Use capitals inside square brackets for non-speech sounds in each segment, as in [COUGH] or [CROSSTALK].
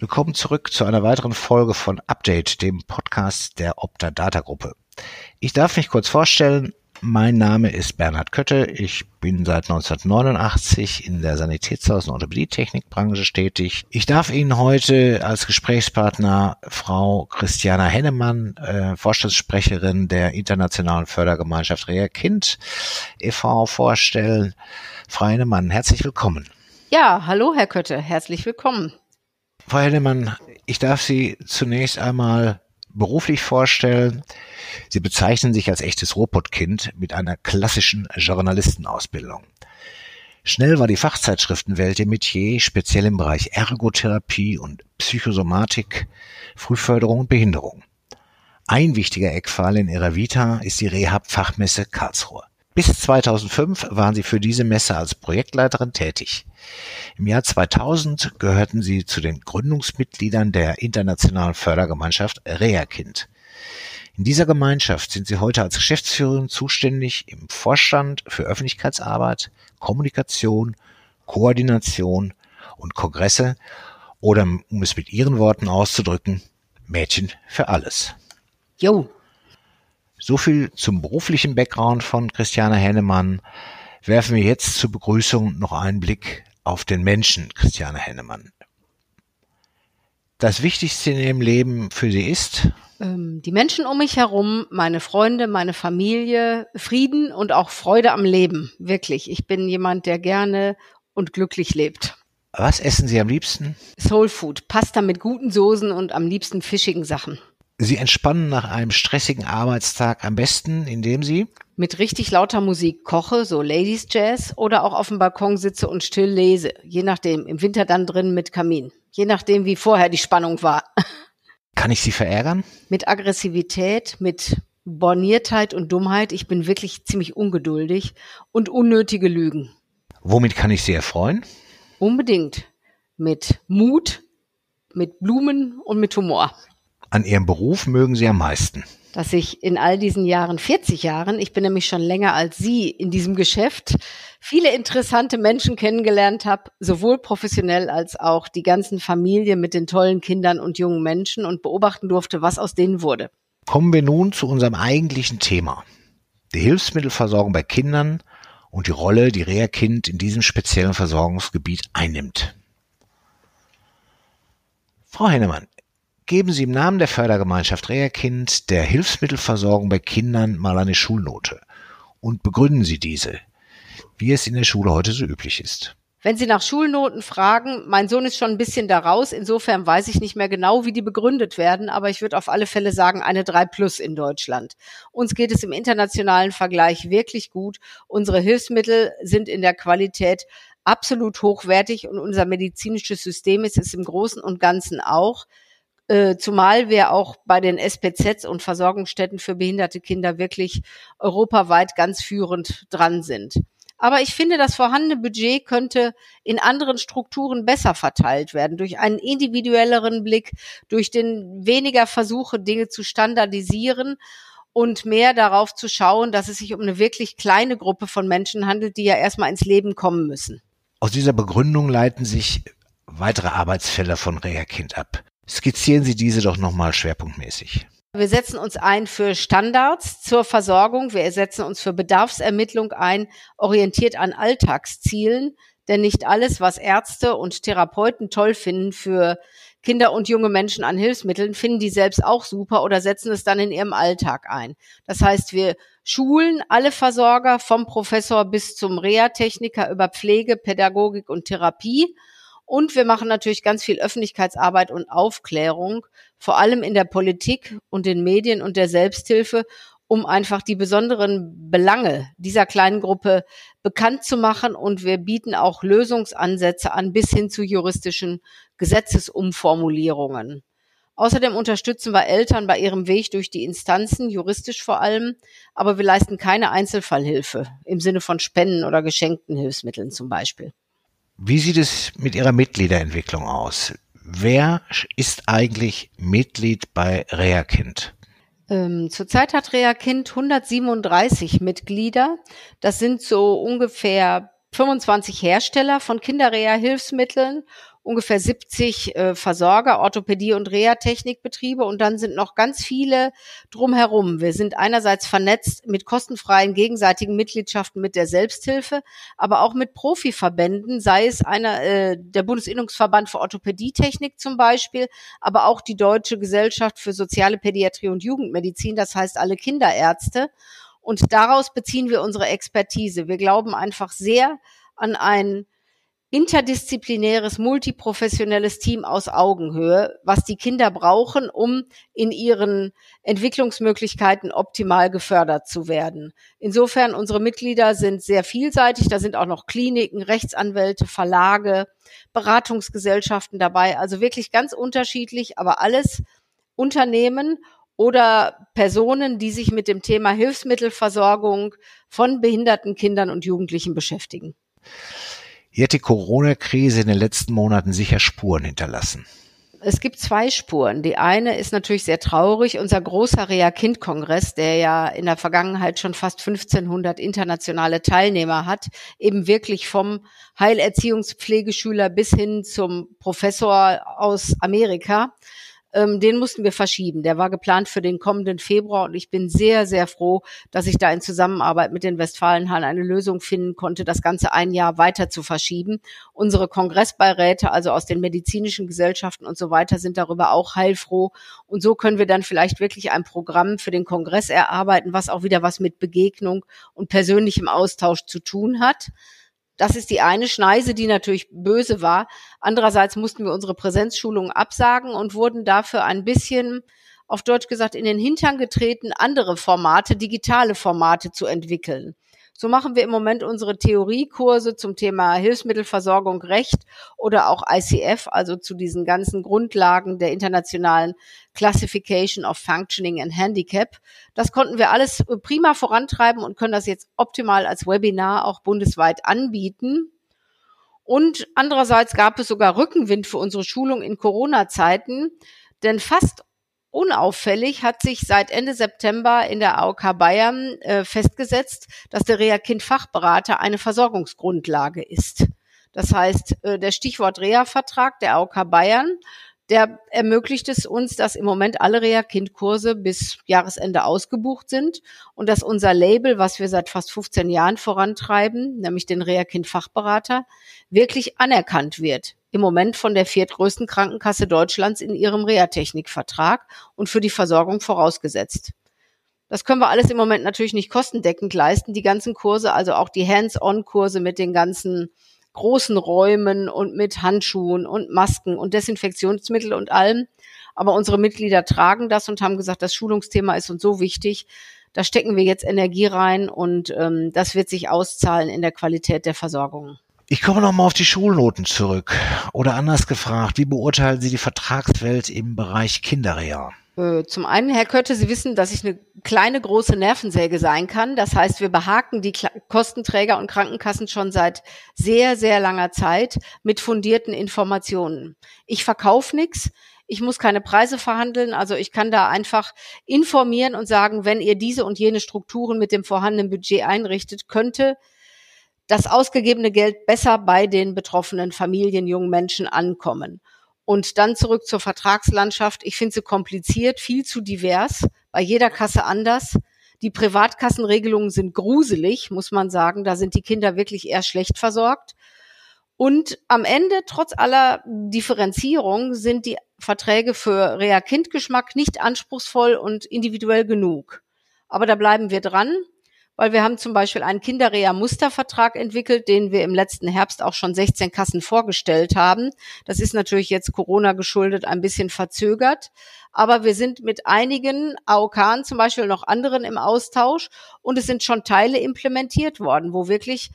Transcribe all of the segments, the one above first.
Willkommen zurück zu einer weiteren Folge von Update, dem Podcast der Opta Data Gruppe. Ich darf mich kurz vorstellen. Mein Name ist Bernhard Kötte. Ich bin seit 1989 in der Sanitätshaus- und Orthopädietechnikbranche tätig. Ich darf Ihnen heute als Gesprächspartner Frau Christiana Hennemann, äh, Vorstandssprecherin der Internationalen Fördergemeinschaft Rea Kind e.V. vorstellen. Frau Hennemann, herzlich willkommen. Ja, hallo Herr Kötte, herzlich willkommen. Frau Hennemann, ich darf Sie zunächst einmal beruflich vorstellen. Sie bezeichnen sich als echtes Robotkind mit einer klassischen Journalistenausbildung. Schnell war die Fachzeitschriftenwelt ihr Metier, speziell im Bereich Ergotherapie und Psychosomatik, Frühförderung und Behinderung. Ein wichtiger Eckpfeil in ihrer Vita ist die Rehab-Fachmesse Karlsruhe. Bis 2005 waren sie für diese Messe als Projektleiterin tätig. Im Jahr 2000 gehörten sie zu den Gründungsmitgliedern der internationalen Fördergemeinschaft Reakind. In dieser Gemeinschaft sind sie heute als Geschäftsführerin zuständig im Vorstand für Öffentlichkeitsarbeit, Kommunikation, Koordination und Kongresse oder, um es mit ihren Worten auszudrücken, Mädchen für alles. Jo, so viel zum beruflichen Background von Christiane Hennemann. Werfen wir jetzt zur Begrüßung noch einen Blick auf den Menschen Christiane Hennemann. Das Wichtigste in ihrem Leben für sie ist? Ähm, die Menschen um mich herum, meine Freunde, meine Familie, Frieden und auch Freude am Leben. Wirklich. Ich bin jemand, der gerne und glücklich lebt. Was essen Sie am liebsten? Soul Food, Pasta mit guten Soßen und am liebsten fischigen Sachen. Sie entspannen nach einem stressigen Arbeitstag am besten, indem Sie mit richtig lauter Musik koche, so Ladies Jazz, oder auch auf dem Balkon sitze und still lese. Je nachdem. Im Winter dann drin mit Kamin. Je nachdem, wie vorher die Spannung war. [LAUGHS] Kann ich Sie verärgern? Mit Aggressivität, mit Borniertheit und Dummheit. Ich bin wirklich ziemlich ungeduldig und unnötige Lügen. Womit kann ich Sie erfreuen? Unbedingt. Mit Mut, mit Blumen und mit Humor an Ihrem Beruf mögen Sie am meisten? Dass ich in all diesen Jahren, 40 Jahren, ich bin nämlich schon länger als Sie in diesem Geschäft, viele interessante Menschen kennengelernt habe, sowohl professionell als auch die ganzen Familie mit den tollen Kindern und jungen Menschen und beobachten durfte, was aus denen wurde. Kommen wir nun zu unserem eigentlichen Thema. Die Hilfsmittelversorgung bei Kindern und die Rolle, die Reha-Kind in diesem speziellen Versorgungsgebiet einnimmt. Frau Hennemann, Geben Sie im Namen der Fördergemeinschaft Reherkind der Hilfsmittelversorgung bei Kindern mal eine Schulnote und begründen Sie diese, wie es in der Schule heute so üblich ist. Wenn Sie nach Schulnoten fragen, mein Sohn ist schon ein bisschen daraus, insofern weiß ich nicht mehr genau, wie die begründet werden, aber ich würde auf alle Fälle sagen, eine 3 plus in Deutschland. Uns geht es im internationalen Vergleich wirklich gut. Unsere Hilfsmittel sind in der Qualität absolut hochwertig und unser medizinisches System ist es im Großen und Ganzen auch. Äh, zumal wir auch bei den SPZs und Versorgungsstätten für behinderte Kinder wirklich europaweit ganz führend dran sind. Aber ich finde, das vorhandene Budget könnte in anderen Strukturen besser verteilt werden, durch einen individuelleren Blick, durch den weniger Versuche, Dinge zu standardisieren und mehr darauf zu schauen, dass es sich um eine wirklich kleine Gruppe von Menschen handelt, die ja erstmal ins Leben kommen müssen. Aus dieser Begründung leiten sich weitere Arbeitsfälle von Reha-Kind ab. Skizzieren Sie diese doch nochmal schwerpunktmäßig. Wir setzen uns ein für Standards zur Versorgung. Wir setzen uns für Bedarfsermittlung ein, orientiert an Alltagszielen. Denn nicht alles, was Ärzte und Therapeuten toll finden für Kinder und junge Menschen an Hilfsmitteln, finden die selbst auch super oder setzen es dann in ihrem Alltag ein. Das heißt, wir schulen alle Versorger vom Professor bis zum Reha-Techniker über Pflege, Pädagogik und Therapie und wir machen natürlich ganz viel Öffentlichkeitsarbeit und Aufklärung, vor allem in der Politik und den Medien und der Selbsthilfe, um einfach die besonderen Belange dieser kleinen Gruppe bekannt zu machen. Und wir bieten auch Lösungsansätze an bis hin zu juristischen Gesetzesumformulierungen. Außerdem unterstützen wir Eltern bei ihrem Weg durch die Instanzen, juristisch vor allem, aber wir leisten keine Einzelfallhilfe im Sinne von Spenden oder geschenkten Hilfsmitteln zum Beispiel. Wie sieht es mit Ihrer Mitgliederentwicklung aus? Wer ist eigentlich Mitglied bei Reakind? Ähm, zurzeit hat Reakind 137 Mitglieder. Das sind so ungefähr 25 Hersteller von Kinderreha-Hilfsmitteln ungefähr 70 äh, Versorger, Orthopädie und Reha-Technikbetriebe und dann sind noch ganz viele drumherum. Wir sind einerseits vernetzt mit kostenfreien gegenseitigen Mitgliedschaften mit der Selbsthilfe, aber auch mit Profiverbänden, sei es einer äh, der Bundesinnungsverband für Orthopädietechnik zum Beispiel, aber auch die Deutsche Gesellschaft für soziale Pädiatrie und Jugendmedizin, das heißt alle Kinderärzte. Und daraus beziehen wir unsere Expertise. Wir glauben einfach sehr an ein interdisziplinäres, multiprofessionelles Team aus Augenhöhe, was die Kinder brauchen, um in ihren Entwicklungsmöglichkeiten optimal gefördert zu werden. Insofern, unsere Mitglieder sind sehr vielseitig. Da sind auch noch Kliniken, Rechtsanwälte, Verlage, Beratungsgesellschaften dabei. Also wirklich ganz unterschiedlich, aber alles Unternehmen oder Personen, die sich mit dem Thema Hilfsmittelversorgung von behinderten Kindern und Jugendlichen beschäftigen. Hier hat die Corona-Krise in den letzten Monaten sicher Spuren hinterlassen. Es gibt zwei Spuren. Die eine ist natürlich sehr traurig. Unser großer Rea-Kind-Kongress, der ja in der Vergangenheit schon fast 1500 internationale Teilnehmer hat, eben wirklich vom Heilerziehungspflegeschüler bis hin zum Professor aus Amerika, ähm, den mussten wir verschieben. Der war geplant für den kommenden Februar und ich bin sehr, sehr froh, dass ich da in Zusammenarbeit mit den Westfalenhallen eine Lösung finden konnte, das Ganze ein Jahr weiter zu verschieben. Unsere Kongressbeiräte, also aus den medizinischen Gesellschaften und so weiter, sind darüber auch heilfroh. Und so können wir dann vielleicht wirklich ein Programm für den Kongress erarbeiten, was auch wieder was mit Begegnung und persönlichem Austausch zu tun hat. Das ist die eine Schneise, die natürlich böse war. Andererseits mussten wir unsere Präsenzschulungen absagen und wurden dafür ein bisschen, auf Deutsch gesagt, in den Hintern getreten, andere Formate, digitale Formate zu entwickeln. So machen wir im Moment unsere Theoriekurse zum Thema Hilfsmittelversorgung Recht oder auch ICF, also zu diesen ganzen Grundlagen der internationalen Classification of Functioning and Handicap. Das konnten wir alles prima vorantreiben und können das jetzt optimal als Webinar auch bundesweit anbieten. Und andererseits gab es sogar Rückenwind für unsere Schulung in Corona-Zeiten, denn fast Unauffällig hat sich seit Ende September in der AOK Bayern äh, festgesetzt, dass der Reha-Kind-Fachberater eine Versorgungsgrundlage ist. Das heißt, äh, der Stichwort Reha-Vertrag der AOK Bayern der ermöglicht es uns, dass im Moment alle Reha-Kind-Kurse bis Jahresende ausgebucht sind und dass unser Label, was wir seit fast 15 Jahren vorantreiben, nämlich den Reha-Kind-Fachberater, wirklich anerkannt wird. Im Moment von der viertgrößten Krankenkasse Deutschlands in ihrem Reha-Technik-Vertrag und für die Versorgung vorausgesetzt. Das können wir alles im Moment natürlich nicht kostendeckend leisten, die ganzen Kurse, also auch die Hands-on-Kurse mit den ganzen großen Räumen und mit Handschuhen und Masken und Desinfektionsmittel und allem. Aber unsere Mitglieder tragen das und haben gesagt, das Schulungsthema ist uns so wichtig. Da stecken wir jetzt Energie rein und ähm, das wird sich auszahlen in der Qualität der Versorgung. Ich komme nochmal auf die Schulnoten zurück. Oder anders gefragt, wie beurteilen Sie die Vertragswelt im Bereich Kinderreha? Äh, zum einen, Herr Kötte, Sie wissen, dass ich eine kleine, große Nervensäge sein kann. Das heißt, wir behaken die Kostenträger und Krankenkassen schon seit sehr, sehr langer Zeit mit fundierten Informationen. Ich verkaufe nichts. Ich muss keine Preise verhandeln. Also ich kann da einfach informieren und sagen, wenn ihr diese und jene Strukturen mit dem vorhandenen Budget einrichtet, könnte das ausgegebene Geld besser bei den betroffenen Familien, jungen Menschen ankommen. Und dann zurück zur Vertragslandschaft. Ich finde sie kompliziert, viel zu divers, bei jeder Kasse anders. Die Privatkassenregelungen sind gruselig, muss man sagen. Da sind die Kinder wirklich eher schlecht versorgt. Und am Ende, trotz aller Differenzierung, sind die Verträge für Rea-Kind-Geschmack nicht anspruchsvoll und individuell genug. Aber da bleiben wir dran weil wir haben zum Beispiel einen Kinderreha-Mustervertrag entwickelt, den wir im letzten Herbst auch schon 16 Kassen vorgestellt haben. Das ist natürlich jetzt Corona geschuldet ein bisschen verzögert. Aber wir sind mit einigen AOK zum Beispiel noch anderen im Austausch und es sind schon Teile implementiert worden, wo wirklich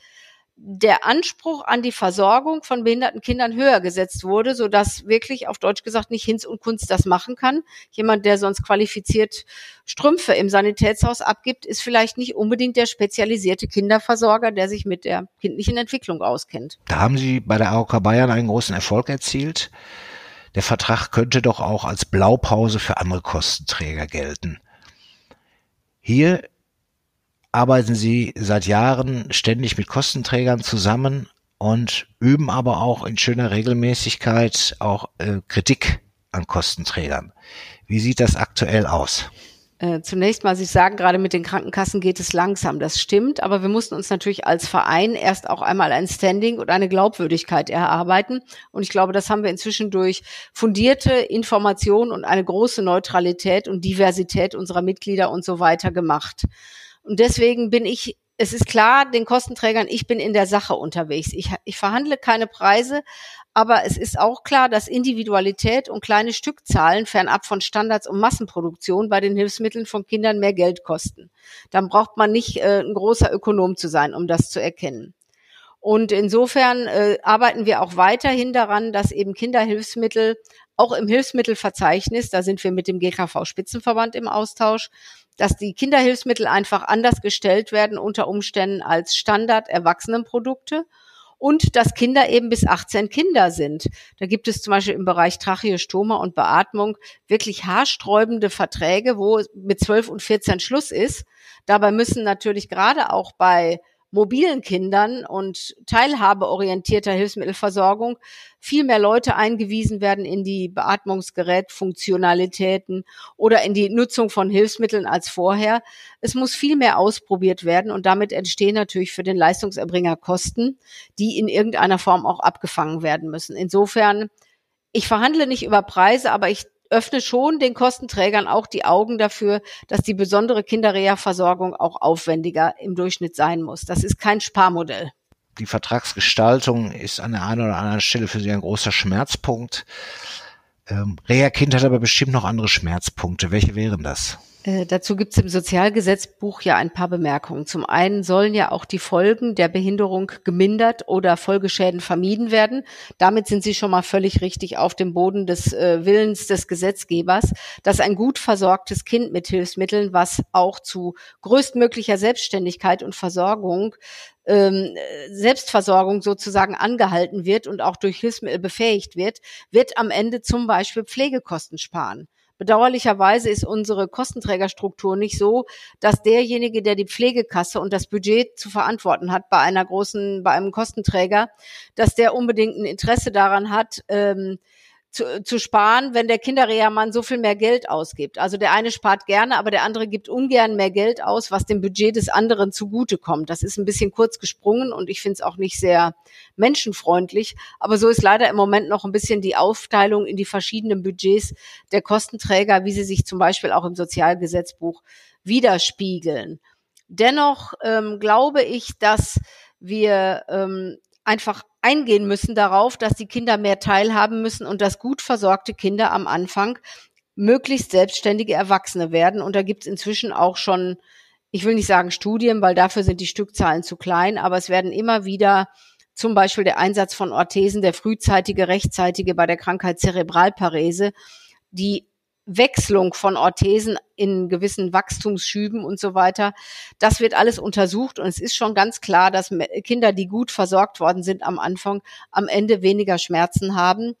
der Anspruch an die Versorgung von behinderten Kindern höher gesetzt wurde, so dass wirklich auf Deutsch gesagt nicht Hinz und Kunst das machen kann. Jemand, der sonst qualifiziert Strümpfe im Sanitätshaus abgibt, ist vielleicht nicht unbedingt der spezialisierte Kinderversorger, der sich mit der kindlichen Entwicklung auskennt. Da haben Sie bei der AOK Bayern einen großen Erfolg erzielt. Der Vertrag könnte doch auch als Blaupause für andere Kostenträger gelten. Hier arbeiten Sie seit Jahren ständig mit Kostenträgern zusammen und üben aber auch in schöner Regelmäßigkeit auch äh, Kritik an Kostenträgern. Wie sieht das aktuell aus? Äh, zunächst mal, Sie sagen, gerade mit den Krankenkassen geht es langsam. Das stimmt, aber wir mussten uns natürlich als Verein erst auch einmal ein Standing und eine Glaubwürdigkeit erarbeiten. Und ich glaube, das haben wir inzwischen durch fundierte Informationen und eine große Neutralität und Diversität unserer Mitglieder und so weiter gemacht. Und deswegen bin ich es ist klar, den Kostenträgern, ich bin in der Sache unterwegs. Ich, ich verhandle keine Preise, aber es ist auch klar, dass Individualität und kleine Stückzahlen fernab von Standards und Massenproduktion bei den Hilfsmitteln von Kindern mehr Geld kosten. Dann braucht man nicht äh, ein großer Ökonom zu sein, um das zu erkennen. Und insofern äh, arbeiten wir auch weiterhin daran, dass eben Kinderhilfsmittel auch im Hilfsmittelverzeichnis, da sind wir mit dem GKV Spitzenverband im Austausch, dass die Kinderhilfsmittel einfach anders gestellt werden unter Umständen als Standard Erwachsenenprodukte und dass Kinder eben bis 18 Kinder sind. Da gibt es zum Beispiel im Bereich Tracheostoma und Beatmung wirklich haarsträubende Verträge, wo mit 12 und 14 Schluss ist. Dabei müssen natürlich gerade auch bei mobilen Kindern und teilhabeorientierter Hilfsmittelversorgung viel mehr Leute eingewiesen werden in die Beatmungsgerätfunktionalitäten oder in die Nutzung von Hilfsmitteln als vorher. Es muss viel mehr ausprobiert werden und damit entstehen natürlich für den Leistungserbringer Kosten, die in irgendeiner Form auch abgefangen werden müssen. Insofern, ich verhandle nicht über Preise, aber ich öffne schon den Kostenträgern auch die Augen dafür, dass die besondere Kinderreha-Versorgung auch aufwendiger im Durchschnitt sein muss. Das ist kein Sparmodell. Die Vertragsgestaltung ist an der einen oder anderen Stelle für Sie ein großer Schmerzpunkt. Ähm, Reha-Kind hat aber bestimmt noch andere Schmerzpunkte. Welche wären das? Äh, dazu gibt es im Sozialgesetzbuch ja ein paar Bemerkungen. Zum einen sollen ja auch die Folgen der Behinderung gemindert oder Folgeschäden vermieden werden. Damit sind Sie schon mal völlig richtig auf dem Boden des äh, Willens des Gesetzgebers, dass ein gut versorgtes Kind mit Hilfsmitteln, was auch zu größtmöglicher Selbstständigkeit und Versorgung ähm, Selbstversorgung sozusagen angehalten wird und auch durch Hilfsmittel befähigt wird, wird am Ende zum Beispiel Pflegekosten sparen. Bedauerlicherweise ist unsere Kostenträgerstruktur nicht so, dass derjenige, der die Pflegekasse und das Budget zu verantworten hat bei einer großen, bei einem Kostenträger, dass der unbedingt ein Interesse daran hat, ähm, zu, zu sparen, wenn der Kinderrehermann so viel mehr Geld ausgibt. Also der eine spart gerne, aber der andere gibt ungern mehr Geld aus, was dem Budget des anderen zugutekommt. Das ist ein bisschen kurz gesprungen und ich finde es auch nicht sehr menschenfreundlich. Aber so ist leider im Moment noch ein bisschen die Aufteilung in die verschiedenen Budgets der Kostenträger, wie sie sich zum Beispiel auch im Sozialgesetzbuch widerspiegeln. Dennoch ähm, glaube ich, dass wir ähm, einfach eingehen müssen darauf, dass die Kinder mehr teilhaben müssen und dass gut versorgte Kinder am Anfang möglichst selbstständige Erwachsene werden. Und da gibt es inzwischen auch schon, ich will nicht sagen Studien, weil dafür sind die Stückzahlen zu klein, aber es werden immer wieder zum Beispiel der Einsatz von Orthesen, der frühzeitige, rechtzeitige bei der Krankheit Zerebralparese, die Wechslung von Orthesen in gewissen Wachstumsschüben und so weiter. Das wird alles untersucht und es ist schon ganz klar, dass Kinder, die gut versorgt worden sind am Anfang, am Ende weniger Schmerzen haben,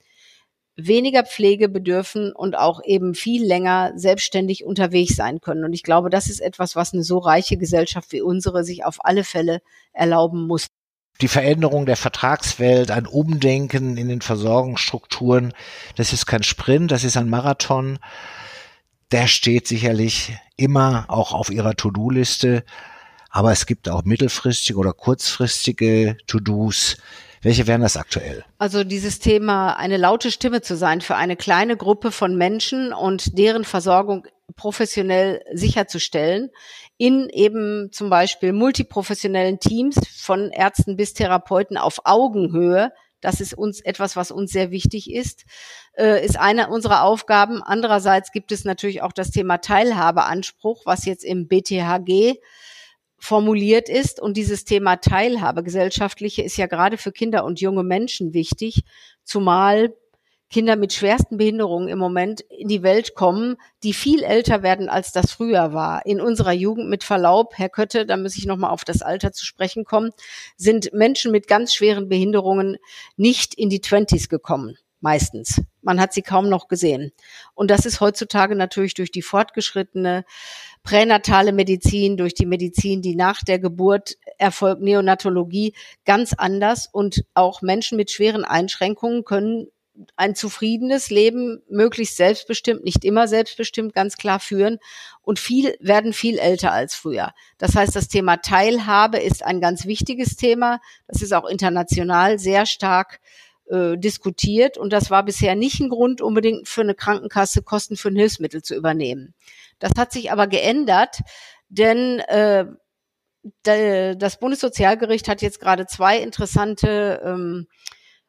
weniger Pflege bedürfen und auch eben viel länger selbstständig unterwegs sein können. Und ich glaube, das ist etwas, was eine so reiche Gesellschaft wie unsere sich auf alle Fälle erlauben muss die Veränderung der Vertragswelt, ein Umdenken in den Versorgungsstrukturen, das ist kein Sprint, das ist ein Marathon. Der steht sicherlich immer auch auf Ihrer To-Do-Liste. Aber es gibt auch mittelfristige oder kurzfristige To-Dos. Welche wären das aktuell? Also dieses Thema, eine laute Stimme zu sein für eine kleine Gruppe von Menschen und deren Versorgung professionell sicherzustellen, in eben zum Beispiel multiprofessionellen Teams von Ärzten bis Therapeuten auf Augenhöhe. Das ist uns etwas, was uns sehr wichtig ist, äh, ist eine unserer Aufgaben. Andererseits gibt es natürlich auch das Thema Teilhabeanspruch, was jetzt im BTHG formuliert ist. Und dieses Thema Teilhabe, gesellschaftliche, ist ja gerade für Kinder und junge Menschen wichtig, zumal Kinder mit schwersten Behinderungen im Moment in die Welt kommen, die viel älter werden, als das früher war. In unserer Jugend, mit Verlaub, Herr Kötte, da muss ich nochmal auf das Alter zu sprechen kommen, sind Menschen mit ganz schweren Behinderungen nicht in die Twenties gekommen. Meistens. Man hat sie kaum noch gesehen. Und das ist heutzutage natürlich durch die fortgeschrittene pränatale Medizin, durch die Medizin, die nach der Geburt erfolgt, Neonatologie, ganz anders. Und auch Menschen mit schweren Einschränkungen können ein zufriedenes Leben, möglichst selbstbestimmt, nicht immer selbstbestimmt, ganz klar führen und viel werden viel älter als früher. Das heißt, das Thema Teilhabe ist ein ganz wichtiges Thema. Das ist auch international sehr stark äh, diskutiert und das war bisher nicht ein Grund, unbedingt für eine Krankenkasse Kosten für ein Hilfsmittel zu übernehmen. Das hat sich aber geändert, denn äh, das Bundessozialgericht hat jetzt gerade zwei interessante ähm,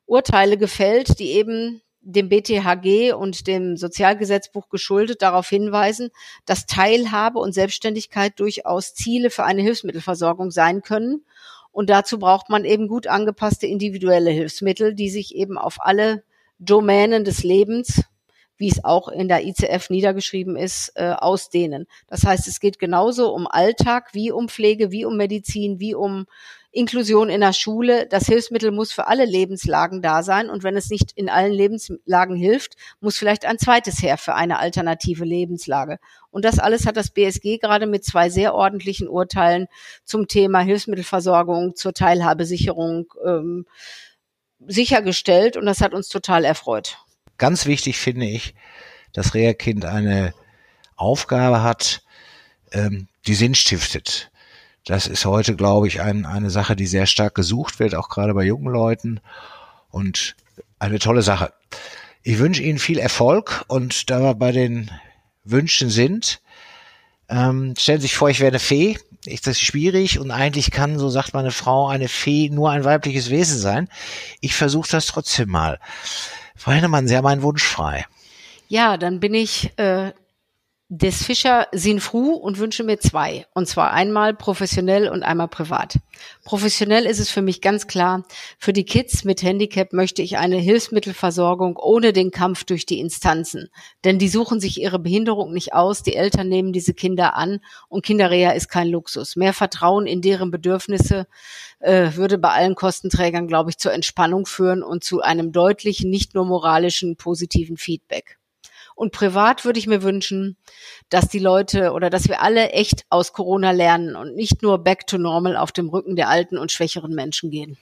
Urteile gefällt, die eben dem BTHG und dem Sozialgesetzbuch geschuldet darauf hinweisen, dass Teilhabe und Selbstständigkeit durchaus Ziele für eine Hilfsmittelversorgung sein können. Und dazu braucht man eben gut angepasste individuelle Hilfsmittel, die sich eben auf alle Domänen des Lebens, wie es auch in der ICF niedergeschrieben ist, äh, ausdehnen. Das heißt, es geht genauso um Alltag wie um Pflege, wie um Medizin, wie um Inklusion in der Schule. Das Hilfsmittel muss für alle Lebenslagen da sein. Und wenn es nicht in allen Lebenslagen hilft, muss vielleicht ein zweites her für eine alternative Lebenslage. Und das alles hat das BSG gerade mit zwei sehr ordentlichen Urteilen zum Thema Hilfsmittelversorgung, zur Teilhabesicherung ähm, sichergestellt. Und das hat uns total erfreut. Ganz wichtig finde ich, dass Reha-Kind eine Aufgabe hat, ähm, die Sinn stiftet. Das ist heute, glaube ich, ein, eine Sache, die sehr stark gesucht wird, auch gerade bei jungen Leuten. Und eine tolle Sache. Ich wünsche Ihnen viel Erfolg und da wir bei den Wünschen sind, ähm, stellen Sie sich vor, ich wäre eine Fee. Ich, das ist schwierig und eigentlich kann, so sagt meine Frau, eine Fee nur ein weibliches Wesen sein. Ich versuche das trotzdem mal. Frau Hennemann, Sie haben einen Wunsch frei. Ja, dann bin ich äh, des Fischer Sinfru und wünsche mir zwei. Und zwar einmal professionell und einmal privat. Professionell ist es für mich ganz klar, für die Kids mit Handicap möchte ich eine Hilfsmittelversorgung ohne den Kampf durch die Instanzen. Denn die suchen sich ihre Behinderung nicht aus, die Eltern nehmen diese Kinder an und Kinderreha ist kein Luxus. Mehr Vertrauen in deren Bedürfnisse äh, würde bei allen Kostenträgern, glaube ich, zur Entspannung führen und zu einem deutlichen, nicht nur moralischen, positiven Feedback. Und privat würde ich mir wünschen, dass die Leute oder dass wir alle echt aus Corona lernen und nicht nur back to normal auf dem Rücken der alten und schwächeren Menschen gehen.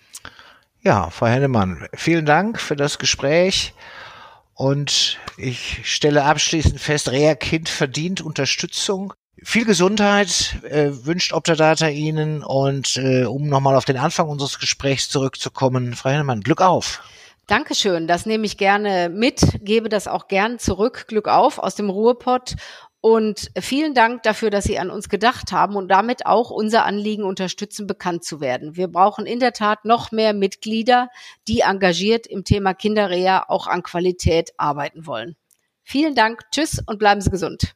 Ja, Frau Hennemann, vielen Dank für das Gespräch. Und ich stelle abschließend fest, Rea Kind verdient Unterstützung. Viel Gesundheit äh, wünscht Optadata Ihnen und äh, um nochmal auf den Anfang unseres Gesprächs zurückzukommen, Frau Hennemann, Glück auf. Dankeschön, das nehme ich gerne mit, gebe das auch gern zurück. Glück auf aus dem Ruhrpott. Und vielen Dank dafür, dass Sie an uns gedacht haben und damit auch unser Anliegen unterstützen, bekannt zu werden. Wir brauchen in der Tat noch mehr Mitglieder, die engagiert im Thema Kinderreha auch an Qualität arbeiten wollen. Vielen Dank, tschüss und bleiben Sie gesund.